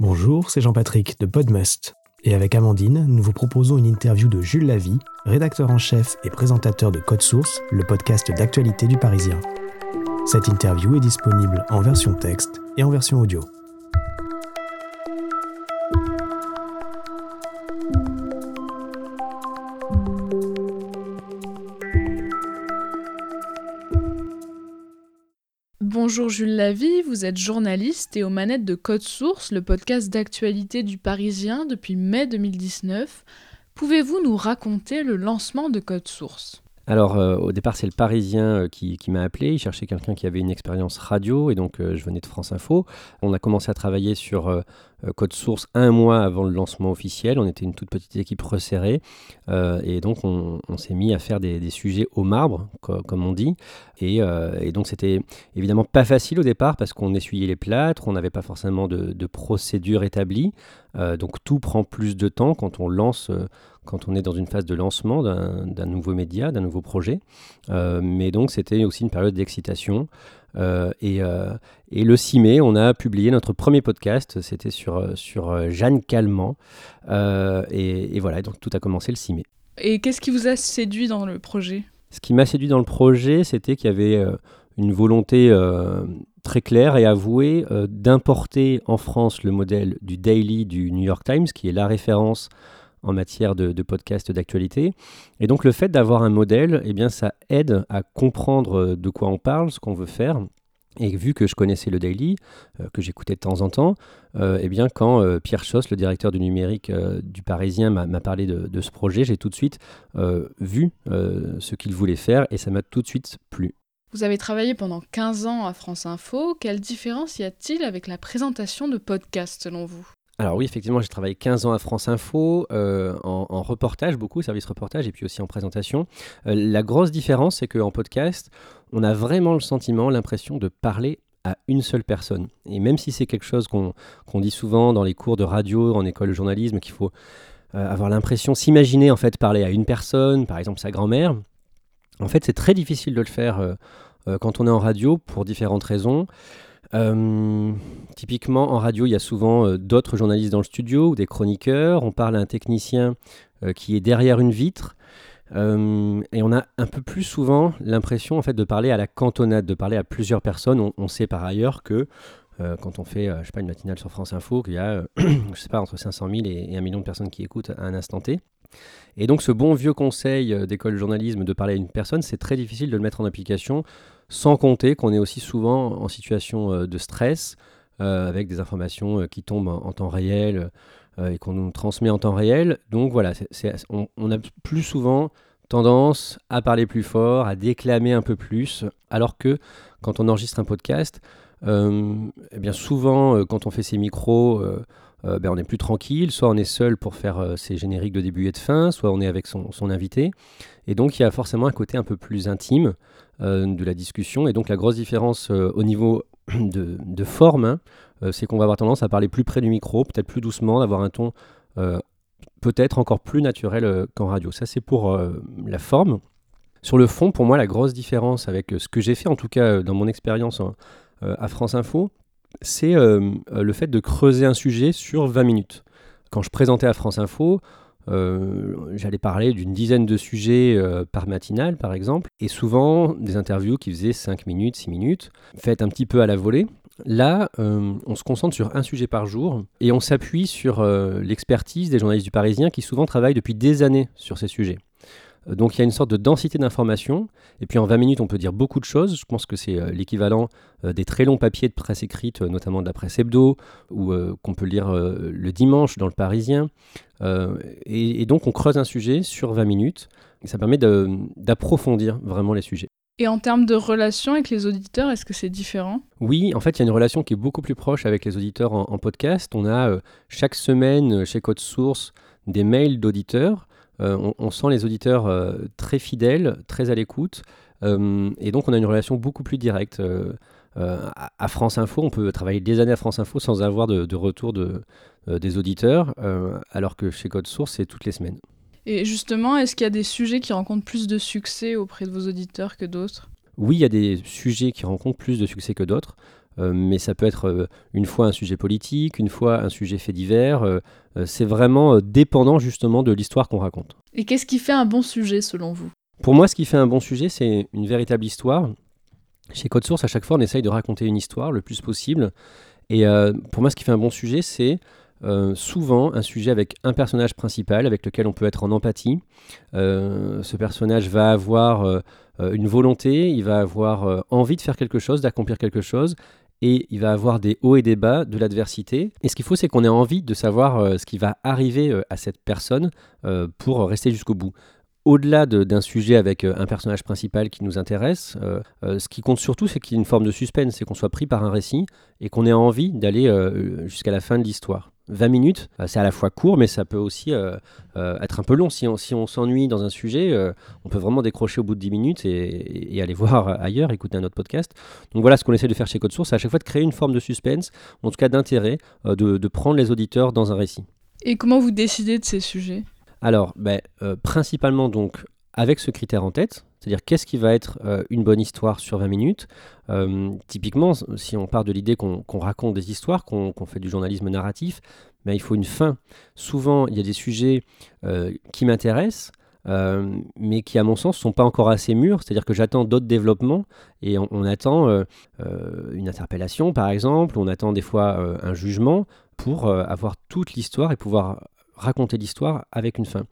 Bonjour, c'est Jean-Patrick de Podmust. Et avec Amandine, nous vous proposons une interview de Jules Lavie, rédacteur en chef et présentateur de Code Source, le podcast d'actualité du Parisien. Cette interview est disponible en version texte et en version audio. Bonjour Jules Lavie, vous êtes journaliste et aux manettes de Code Source, le podcast d'actualité du Parisien depuis mai 2019. Pouvez-vous nous raconter le lancement de Code Source? Alors, euh, au départ, c'est le Parisien euh, qui, m'a appelé. Il cherchait quelqu'un qui avait une expérience radio, et donc euh, je venais de France Info. On a commencé à travailler sur Code Source un mois avant le lancement officiel. On était une toute petite équipe resserrée, et donc on, s'est mis à faire des, sujets au marbre, comme on dit. Et, donc, c'était évidemment pas facile au départ parce qu'on essuyait les plâtres, on n'avait pas forcément de, de procédure établie. Donc, tout prend plus de temps quand on lance quand on est dans une phase de lancement d'un nouveau média, d'un nouveau projet. Euh, mais donc c'était aussi une période d'excitation. Euh, euh, et, le 6 mai, on a publié notre premier podcast. C'était sur, sur Jeanne Calment. Et, et, voilà, donc tout a commencé le 6 mai. Et qu'est-ce qui vous a séduit dans le projet? Ce qui m'a séduit dans le projet, c'était qu'il y avait une volonté très claire et avouée d'importer en France le modèle du Daily du New York Times, qui est la référence en matière de, de podcast d'actualité. Et donc le fait d'avoir un modèle, eh bien, ça aide à comprendre euh, de quoi on parle, ce qu'on veut faire. Et vu que je connaissais le Daily, euh, que j'écoutais de temps en temps, euh, eh bien quand Pierre Schoss, le directeur du numérique du Parisien, m'a parlé de, ce projet, j'ai tout de suite vu ce qu'il voulait faire et ça m'a tout de suite plu. Vous avez travaillé pendant 15 ans à France Info. Quelle différence y a-t-il avec la présentation de podcasts selon vous? Alors oui, effectivement, j'ai travaillé 15 ans à France Info, euh, en, reportage beaucoup, service reportage, et puis aussi en présentation. Euh, la grosse différence, c'est qu'en podcast, on a vraiment le sentiment, l'impression de parler à une seule personne. Et même si c'est quelque chose qu'on dit souvent dans les cours de radio, en école de journalisme, qu'il faut euh, avoir l'impression, s'imaginer en fait parler à une personne, par exemple sa grand-mère, en fait c'est très difficile de le faire quand on est en radio pour différentes raisons. Euh, typiquement, en radio, il y a souvent euh, d'autres journalistes dans le studio ou des chroniqueurs. On parle à un technicien euh, qui est derrière une vitre. et on a un peu plus souvent l'impression en fait de parler à la cantonade, de parler à plusieurs personnes. On, sait par ailleurs que quand on fait, je sais pas, une matinale sur France Info, qu'il y a, je sais pas, entre 500 000 et, et, un million de personnes qui écoutent à un instant T. Et donc, ce bon vieux conseil d'école de journalisme de parler à une personne, c'est très difficile de le mettre en application sans compter qu'on est aussi souvent en situation euh, de stress, euh, avec des informations euh, qui tombent en, temps réel et qu'on nous transmet en temps réel. Donc voilà, on, a plus souvent tendance à parler plus fort, à déclamer un peu plus, alors que quand on enregistre un podcast, eh bien souvent quand on fait ses micros, ben on est plus tranquille, soit on est seul pour faire ses génériques de début et de fin, soit on est avec son, son invité. Et donc il y a forcément un côté un peu plus intime euh, de la discussion. Et donc la grosse différence euh, au niveau de, forme, hein, euh, c'est qu'on va avoir tendance à parler plus près du micro, peut-être plus doucement, d'avoir un ton peut-être encore plus naturel qu'en radio. Ça c'est pour la forme. Sur le fond, pour moi, la grosse différence avec ce que j'ai fait, en tout cas dans mon expérience hein, à France Info, c'est le fait de creuser un sujet sur 20 minutes. Quand je présentais à France Info, euh, j'allais parler d'une dizaine de sujets euh, par matinale, par exemple, et souvent des interviews qui faisaient 5 minutes, 6 minutes, faites un petit peu à la volée. Là, euh, on se concentre sur un sujet par jour et on s'appuie sur l'expertise des journalistes du Parisien qui souvent travaillent depuis des années sur ces sujets. Euh, donc il y a une sorte de densité d'informations. Et puis en 20 minutes, on peut dire beaucoup de choses. Je pense que c'est euh, l'équivalent euh, des très longs papiers de presse écrite, notamment de la presse hebdo, ou qu'on peut lire le dimanche dans le Parisien. Et, donc on creuse un sujet sur 20 minutes. Et ça permet d'approfondir vraiment les sujets. Et en termes de relation avec les auditeurs, est-ce que c'est différent? Oui, en fait, il y a une relation qui est beaucoup plus proche avec les auditeurs en, en podcast. On a chaque semaine chez Code Source des mails d'auditeurs euh, on, sent les auditeurs euh, très fidèles, très à l'écoute, euh, et donc on a une relation beaucoup plus directe. à France Info, on peut travailler des années à France Info sans avoir de, retour de, des auditeurs, alors que chez Code Source, c'est toutes les semaines. Et justement, est-ce qu'il y a des sujets qui rencontrent plus de succès auprès de vos auditeurs que d'autres? Oui, il y a des sujets qui rencontrent plus de succès que d'autres. Mais ça peut être une fois un sujet politique, une fois un sujet fait divers. c'est vraiment dépendant justement de l'histoire qu'on raconte. Et qu'est-ce qui fait un bon sujet selon vous? Pour moi, ce qui fait un bon sujet, c'est une véritable histoire. Chez Code Source, à chaque fois, on essaye de raconter une histoire le plus possible. Et pour moi, ce qui fait un bon sujet, c'est euh, souvent un sujet avec un personnage principal avec lequel on peut être en empathie. Euh, ce personnage va avoir euh, une volonté, il va avoir envie de faire quelque chose, d'accomplir quelque chose, et il va avoir des hauts et des bas de l'adversité. Et ce qu'il faut, c'est qu'on ait envie de savoir ce qui va arriver à cette personne pour rester jusqu'au bout au-delà de, d'un sujet avec un personnage principal qui nous intéresse, ce qui compte surtout, c'est qu'il y ait une forme de suspense, c'est qu'on soit pris par un récit et qu'on ait envie d'aller jusqu'à la fin de l'histoire. 20 minutes, euh, c'est à la fois court, mais ça peut aussi euh, euh, être un peu long. Si on si s'ennuie dans un sujet, on peut vraiment décrocher au bout de 10 minutes et, aller voir ailleurs, écouter un autre podcast. Donc voilà ce qu'on essaie de faire chez Code Source, c'est à chaque fois de créer une forme de suspense, en tout cas d'intérêt, de, prendre les auditeurs dans un récit. Et comment vous décidez de ces sujets? Alors, ben, principalement donc avec ce critère en tête, c'est-à-dire qu'est-ce qui va être euh, une bonne histoire sur 20 minutes? Euh, Typiquement, si on part de l'idée qu'on raconte des histoires, qu'on fait du journalisme narratif, ben, il faut une fin. Souvent, il y a des sujets euh, qui m'intéressent, mais qui, à mon sens, ne sont pas encore assez mûrs. C'est-à-dire que j'attends d'autres développements et on attend une interpellation, par exemple, on attend des fois un jugement pour avoir toute l'histoire et pouvoir raconter l'histoire avec une fin.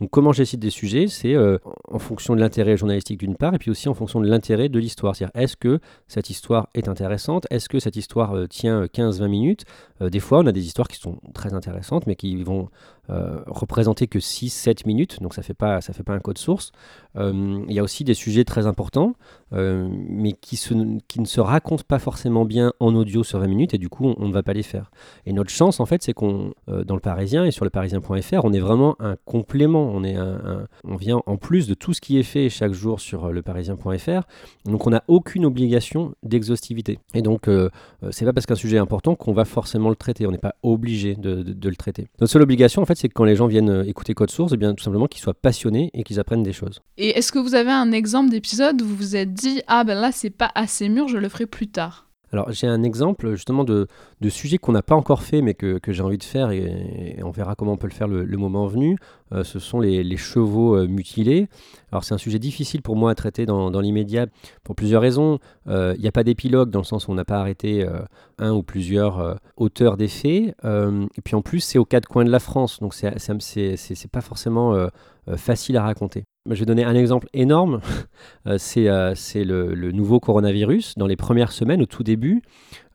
Donc comment j'essaie des sujets, c'est euh, en fonction de l'intérêt journalistique d'une part, et puis aussi en fonction de l'intérêt de l'histoire. C'est-à-dire, est-ce que cette histoire est intéressante? Est-ce que cette histoire euh, tient 15-20 euh, minutes? Des fois, on a des histoires qui sont très intéressantes, mais qui vont représenter que 6-7 minutes, donc ça ne fait, fait pas un code source. Il y a aussi des sujets très importants, mais qui, ne se racontent pas forcément bien en audio sur 20 minutes, et du coup, on, ne va pas les faire. Et notre chance, en fait, c'est qu'on, dans le Parisien et sur le Parisien on est vraiment un complément. On, est un, on vient en plus de tout ce qui est fait chaque jour sur euh, leparisien.fr. Donc on n'a aucune obligation d'exhaustivité. Et donc euh, euh, c'est pas parce qu'un sujet est important qu'on va forcément le traiter. On n'est pas obligé de, le traiter. Notre seule obligation en fait c'est que quand les gens viennent écouter Code Source, eh bien tout simplement qu'ils soient passionnés et qu'ils apprennent des choses. Et est-ce que vous avez un exemple d'épisode où vous êtes dit ah ben là c'est pas assez mûr, je le ferai plus tard alors j'ai un exemple justement de, de sujet qu'on n'a pas encore fait mais que, que j'ai envie de faire et, on verra comment on peut le faire le, moment venu. Euh, ce sont les, les chevaux euh, mutilés. Alors c'est un sujet difficile pour moi à traiter dans, dans l'immédiat pour plusieurs raisons. Euh, il n'y a pas d'épilogue dans le sens où on n'a pas arrêté un ou plusieurs auteurs des faits. et puis en plus c'est aux quatre coins de la France donc c'est pas forcément facile à raconter. Je vais donner un exemple énorme. Euh, c'est euh, le, nouveau coronavirus. Dans les premières semaines, au tout début,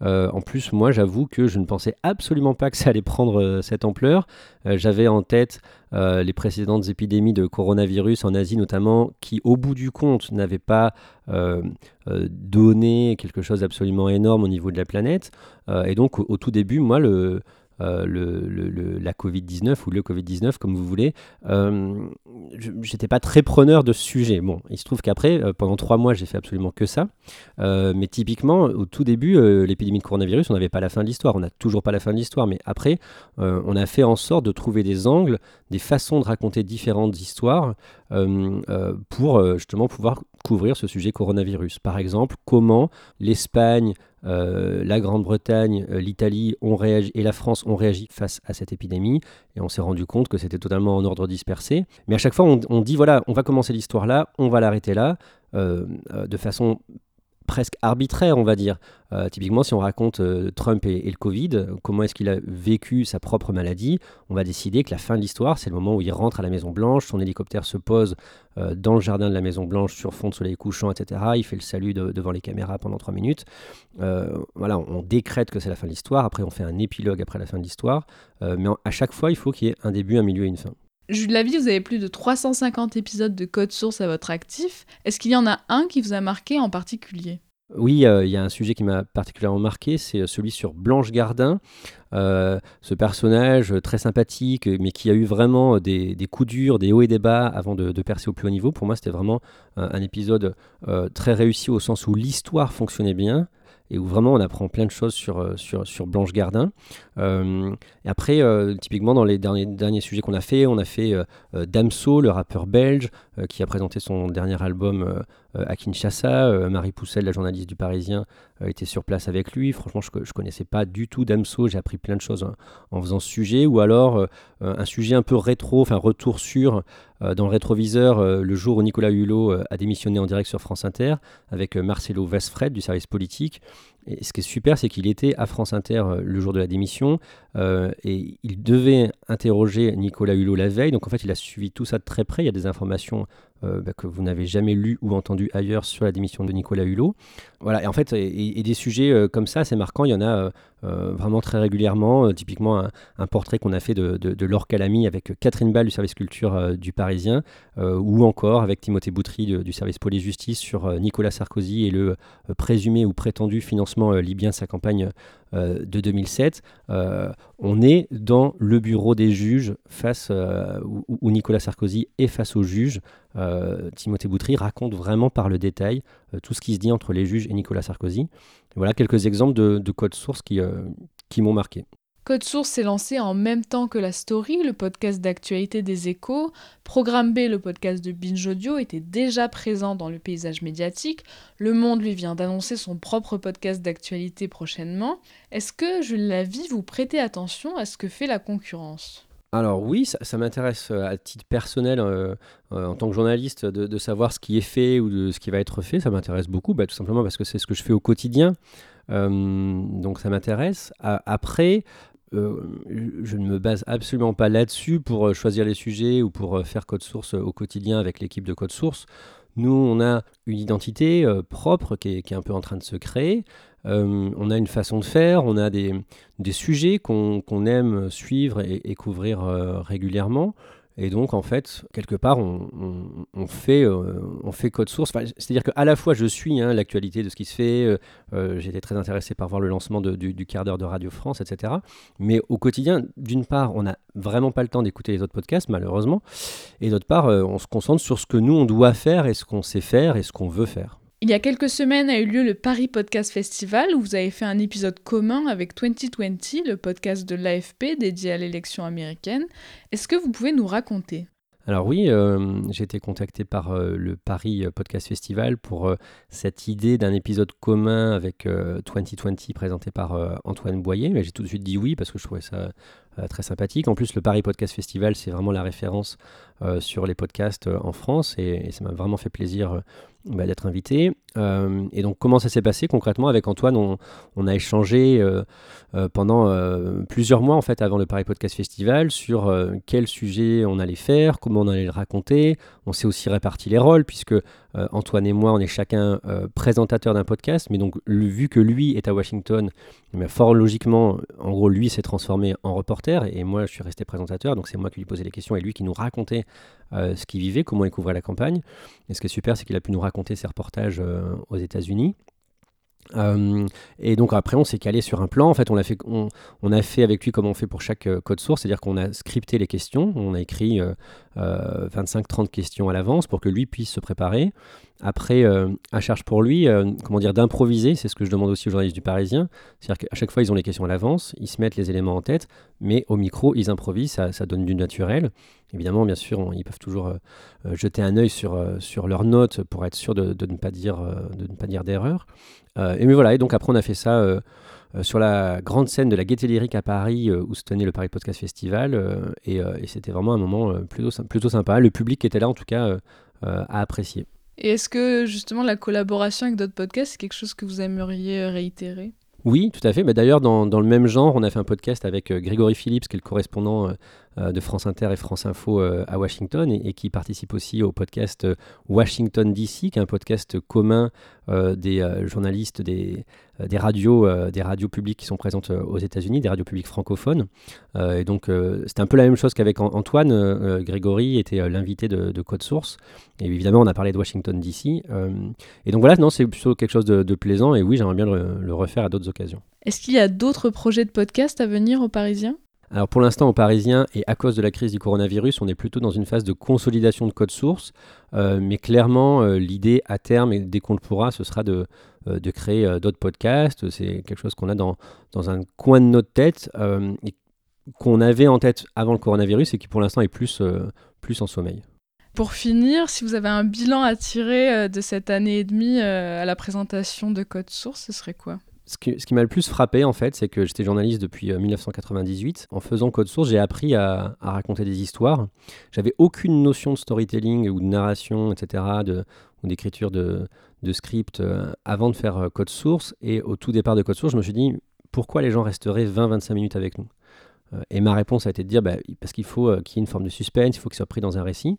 euh, en plus, moi, j'avoue que je ne pensais absolument pas que ça allait prendre cette ampleur. J'avais en tête les précédentes épidémies de coronavirus en Asie notamment, qui, au bout du compte, n'avaient pas donné quelque chose d'absolument énorme au niveau de la planète. et donc, au tout début, moi, le euh, le, la Covid-19 ou le Covid-19, comme vous voulez, euh, j'étais pas très preneur de ce sujet. Bon, il se trouve qu'après, euh, pendant trois mois, j'ai fait absolument que ça. Euh, mais typiquement, au tout début, l'épidémie de coronavirus, on n'avait pas la fin de l'histoire. On n'a toujours pas la fin de l'histoire. Mais après, on a fait en sorte de trouver des angles, des façons de raconter différentes histoires pour justement pouvoir couvrir ce sujet coronavirus. Par exemple, comment l'Espagne, euh, la Grande-Bretagne, euh, l'Italie ont réagi et la France ont réagi face à cette épidémie et on s'est rendu compte que c'était totalement en ordre dispersé. Mais à chaque fois, on, dit voilà, on va commencer l'histoire là, on va l'arrêter là, euh, de façon presque arbitraire, on va dire. Euh, typiquement, si on raconte euh, Trump et, le Covid, comment est-ce qu'il a vécu sa propre maladie, on va décider que la fin de l'histoire, c'est le moment où il rentre à la Maison Blanche, son hélicoptère se pose euh, dans le jardin de la Maison Blanche sur fond de soleil couchant, etc. Il fait le salut devant les caméras pendant trois minutes. voilà, on, décrète que c'est la fin de l'histoire. Après, on fait un épilogue après la fin de l'histoire. mais à chaque fois, il faut qu'il y ait un début, un milieu et une fin. Jules Lavie, vous avez plus de 350 épisodes de Code Source à votre actif. Est-ce qu'il y en a un qui vous a marqué en particulier? Oui, euh, il y a un sujet qui m'a particulièrement marqué, c'est euh, celui sur Blanche Gardin, euh, ce personnage très sympathique, mais qui a eu vraiment des, coups durs, des hauts et des bas avant de, percer au plus haut niveau. Pour moi, c'était vraiment un épisode très réussi au sens où l'histoire fonctionnait bien, et où vraiment on apprend plein de choses sur, euh, Blanche Gardin. Euh, après, euh, typiquement dans les derniers, derniers sujets qu'on a fait, on a fait Damso, le rappeur belge, qui a présenté son dernier album à Kinshasa. Marie Poussel, la journaliste du Parisien, était sur place avec lui. Franchement, je ne connaissais pas du tout Damso. J'ai appris plein de choses en, faisant ce sujet. Ou alors un sujet un peu rétro, enfin retour sur dans le rétroviseur le jour où Nicolas Hulot a démissionné en direct sur France Inter avec Marcelo Vesfred du service politique. Et ce qui est super, c'est qu'il était à France Inter euh, le jour de la démission euh, et il devait interroger Nicolas Hulot la veille. Donc en fait, il a suivi tout ça de très près. Il y a des informations euh, bah, que vous n'avez jamais lues ou entendues ailleurs sur la démission de Nicolas Hulot. Voilà, et en fait, et, des sujets comme ça, c'est marquant. Il y en a vraiment très régulièrement. typiquement, un, portrait qu'on a fait de, de, Laure Calamy avec Catherine Ball du service culture du Parisien, ou encore avec Timothée Boutry du service police-justice sur Nicolas Sarkozy et le présumé ou prétendu financement libyen de sa campagne euh, de 2007, euh, on est dans le bureau des juges face euh, où, Nicolas Sarkozy est face aux juges. Timothée Boutry raconte vraiment par le détail tout ce qui se dit entre les juges et Nicolas Sarkozy. voilà quelques exemples de, de codes sources qui, qui m'ont marqué. Code Source s'est lancé en même temps que La Story, le podcast d'actualité des échos. Programme B, le podcast de Binge Audio, était déjà présent dans le paysage médiatique. Le Monde lui vient d'annoncer son propre podcast d'actualité prochainement. Est-ce que, Jules Lavie, vous prêtez attention à ce que fait la concurrence? Alors oui, ça, m'intéresse euh, à titre personnel, euh, euh, en tant que journaliste, de, savoir ce qui est fait ou de ce qui va être fait. Ça m'intéresse beaucoup, bah, tout simplement parce que c'est ce que je fais au quotidien. donc ça m'intéresse. Après, je ne me base absolument pas là-dessus pour choisir les sujets ou pour faire code source au quotidien avec l'équipe de code source. Nous, on a une identité propre qui est, un peu en train de se créer. on a une façon de faire, on a des, sujets qu'on aime suivre et couvrir régulièrement. Et donc, en fait, quelque part, on, fait, euh, on fait code source. C'est-à-dire qu'à la fois, je suis hein, l'actualité de ce qui se fait. Euh, euh, j'étais très intéressé par voir le lancement du, quart d'heure de Radio France, etc. Mais au quotidien, d'une part, on n'a vraiment pas le temps d'écouter les autres podcasts, malheureusement. Et d'autre part, on se concentre sur ce que nous, on doit faire et ce qu'on sait faire et ce qu'on veut faire. Il y a quelques semaines a eu lieu le Paris Podcast Festival où vous avez fait un épisode commun avec 2020, le podcast de l'AFP dédié à l'élection américaine. Est-ce que vous pouvez nous raconter? Alors oui, euh, j'ai été contacté par euh, le Paris Podcast Festival pour euh, cette idée d'un épisode commun avec 2020 présenté par Antoine Boyer. Mais j'ai tout de suite dit oui parce que je trouvais ça très sympathique. En plus, le Paris Podcast Festival, c'est vraiment la référence sur les podcasts en France et, ça m'a vraiment fait plaisir bah, d'être invité. Euh, et donc, comment ça s'est passé concrètement avec Antoine? On, a échangé euh, euh, pendant plusieurs mois en fait avant le Paris Podcast Festival sur quel sujet on allait faire, comment on allait le raconter. On s'est aussi réparti les rôles puisque Antoine et moi, on est chacun présentateur d'un podcast, mais donc vu que lui est à Washington, fort logiquement, en gros, lui s'est transformé en reporter et moi, je suis resté présentateur. Donc, c'est moi qui lui posais les questions et lui qui nous racontait ce qu'il vivait, comment il couvrait la campagne. Et ce qui est super, c'est qu'il a pu nous raconter ses reportages euh, aux États-Unis. Euh, et donc après, on s'est calé sur un plan. En fait, on a fait, avec lui comme on fait pour chaque euh, code source, c'est-à-dire qu'on a scripté les questions. On a écrit 25-30 questions à l'avance pour que lui puisse se préparer. Après, à charge pour lui, comment dire, d'improviser. C'est ce que je demande aussi aux journalistes du Parisien. C'est-à-dire qu'à chaque fois, ils ont les questions à l'avance, ils se mettent les éléments en tête, mais au micro, ils improvisent. Ça donne du naturel. Évidemment, bien sûr, ils peuvent toujours euh, euh, jeter un œil sur, euh, sur leurs notes pour être sûr de, ne pas dire de ne pas dire d'erreur. et mais voilà, et donc après on a fait ça sur la grande scène de la Gaîté Lyrique à Paris où se tenait le Paris Podcast Festival et, et c'était vraiment un moment plutôt plutôt sympa. Le public qui était là en tout cas a apprécié. Et est-ce que justement la collaboration avec d'autres podcasts c'est quelque chose que vous aimeriez réitérer? Oui, tout à fait. Mais D'ailleurs, dans, dans, le même genre, on a fait un podcast avec Grégory Phillips, qui est le correspondant euh, de France Inter et France Info euh, à Washington et, qui participe aussi au podcast euh, Washington DC, qui est un podcast commun des journalistes des, radios, des radios publiques qui sont présentes aux États-Unis, des radios publiques francophones. et donc, c'était un peu la même chose qu'avec Antoine. Grégory était l'invité de, Code Source. Et évidemment, on a parlé de Washington DC. et donc voilà, non, c'est plutôt quelque chose de, plaisant. Et oui, j'aimerais bien le, le refaire à d'autres occasions. Est-ce qu'il y a d'autres projets de podcast à venir aux Parisiens? Alors pour l'instant, aux Parisiens, et à cause de la crise du coronavirus, on est plutôt dans une phase de consolidation de code source. Euh, mais clairement, euh, l'idée à terme, et dès qu'on le pourra, ce sera de, euh, de créer d'autres podcasts. C'est quelque chose qu'on a dans, dans un coin de notre tête et qu'on avait en tête avant le coronavirus et qui pour l'instant est plus, plus en sommeil. Pour finir, si vous avez un bilan à tirer de cette année et demie à la présentation de Code Source, ce serait quoi? Ce qui, m'a le plus frappé, en fait, c'est que j'étais journaliste depuis 1998. En faisant Code Source, j'ai appris à, raconter des histoires. J'avais aucune notion de storytelling ou de narration, etc., ou d'écriture de, script avant de faire Code Source. Et au tout départ de Code Source, je me suis dit, pourquoi les gens resteraient 20-25 minutes avec nous? Euh, Et ma réponse a été de dire, bah, parce qu'il faut euh, qu'il y ait une forme de suspense, il faut qu'ils soient pris dans un récit.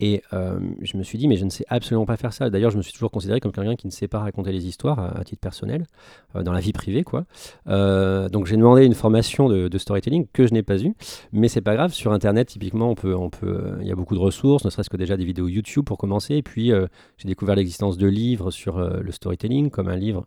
Et euh, je me suis dit, mais je ne sais absolument pas faire ça. D'ailleurs, je me suis toujours considéré comme quelqu'un qui ne sait pas raconter les histoires à, titre personnel, dans la vie privée, quoi. donc j'ai demandé une formation de, storytelling que je n'ai pas eue, mais c'est pas grave. Sur Internet, typiquement, on peut, on peut, il y a beaucoup de ressources, ne serait-ce que déjà des vidéos YouTube pour commencer. Et puis j'ai découvert l'existence de livres sur le storytelling, comme un livre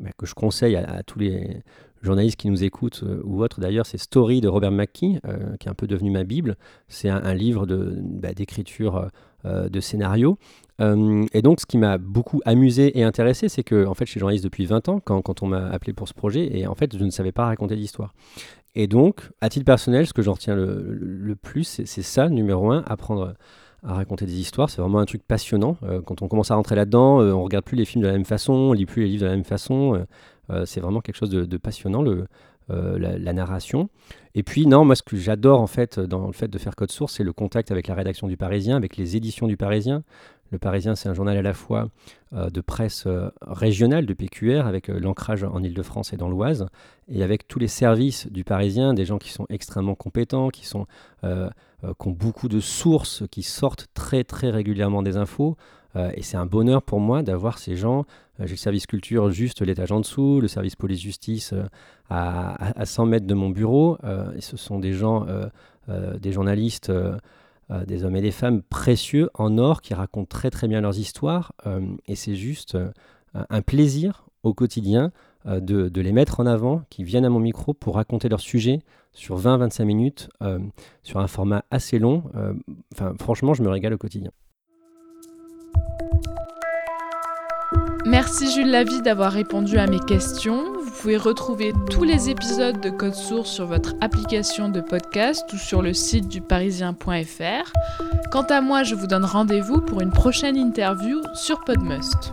bah, que je conseille à, tous les journalistes qui nous écoutent euh, ou autres d'ailleurs, c'est Story de Robert McKee, euh, qui est un peu devenu ma Bible. C'est un, livre bah, d'écriture euh, de scénario. et donc, ce qui m'a beaucoup amusé et intéressé, c'est que en fait, je suis journaliste depuis 20 ans quand, quand on m'a appelé pour ce projet, et en fait, je ne savais pas raconter d'histoire. Et donc, à titre personnel, ce que j'en retiens le, le, plus, c'est ça, numéro un, apprendre à raconter des histoires. C'est vraiment un truc passionnant. Euh, quand on commence à rentrer là-dedans, euh, on regarde plus les films de la même façon, on lit plus les livres de la même façon. Euh, c'est vraiment quelque chose de, passionnant, le, la, narration. Et puis, non, moi, ce que j'adore en fait dans le fait de faire Code Source, c'est le contact avec la rédaction du Parisien, avec les éditions du Parisien. Le Parisien, c'est un journal à la fois de presse régionale, de PQR, avec l'ancrage en Ile-de-France et dans l'Oise, et avec tous les services du Parisien, des gens qui sont extrêmement compétents, qui sont euh, qui ont beaucoup de sources, qui sortent très très régulièrement des infos. Euh, et c'est un bonheur pour moi d'avoir ces gens. Euh, j'ai le service culture juste l'étage en dessous, le service police-justice à, à, 100 mètres de mon bureau. ce sont des gens, des journalistes, des hommes et des femmes précieux en or qui racontent très très bien leurs histoires. et c'est juste un plaisir au quotidien euh, de, les mettre en avant, qui viennent à mon micro pour raconter leur sujet sur 20-25 minutes, euh, sur un format assez long. Euh, enfin, franchement, je me régale au quotidien. Merci Jules Lavie d'avoir répondu à mes questions. Vous pouvez retrouver tous les épisodes de Code Source sur votre application de podcast ou sur le site du parisien.fr. Quant à moi, je vous donne rendez-vous pour une prochaine interview sur Podmust.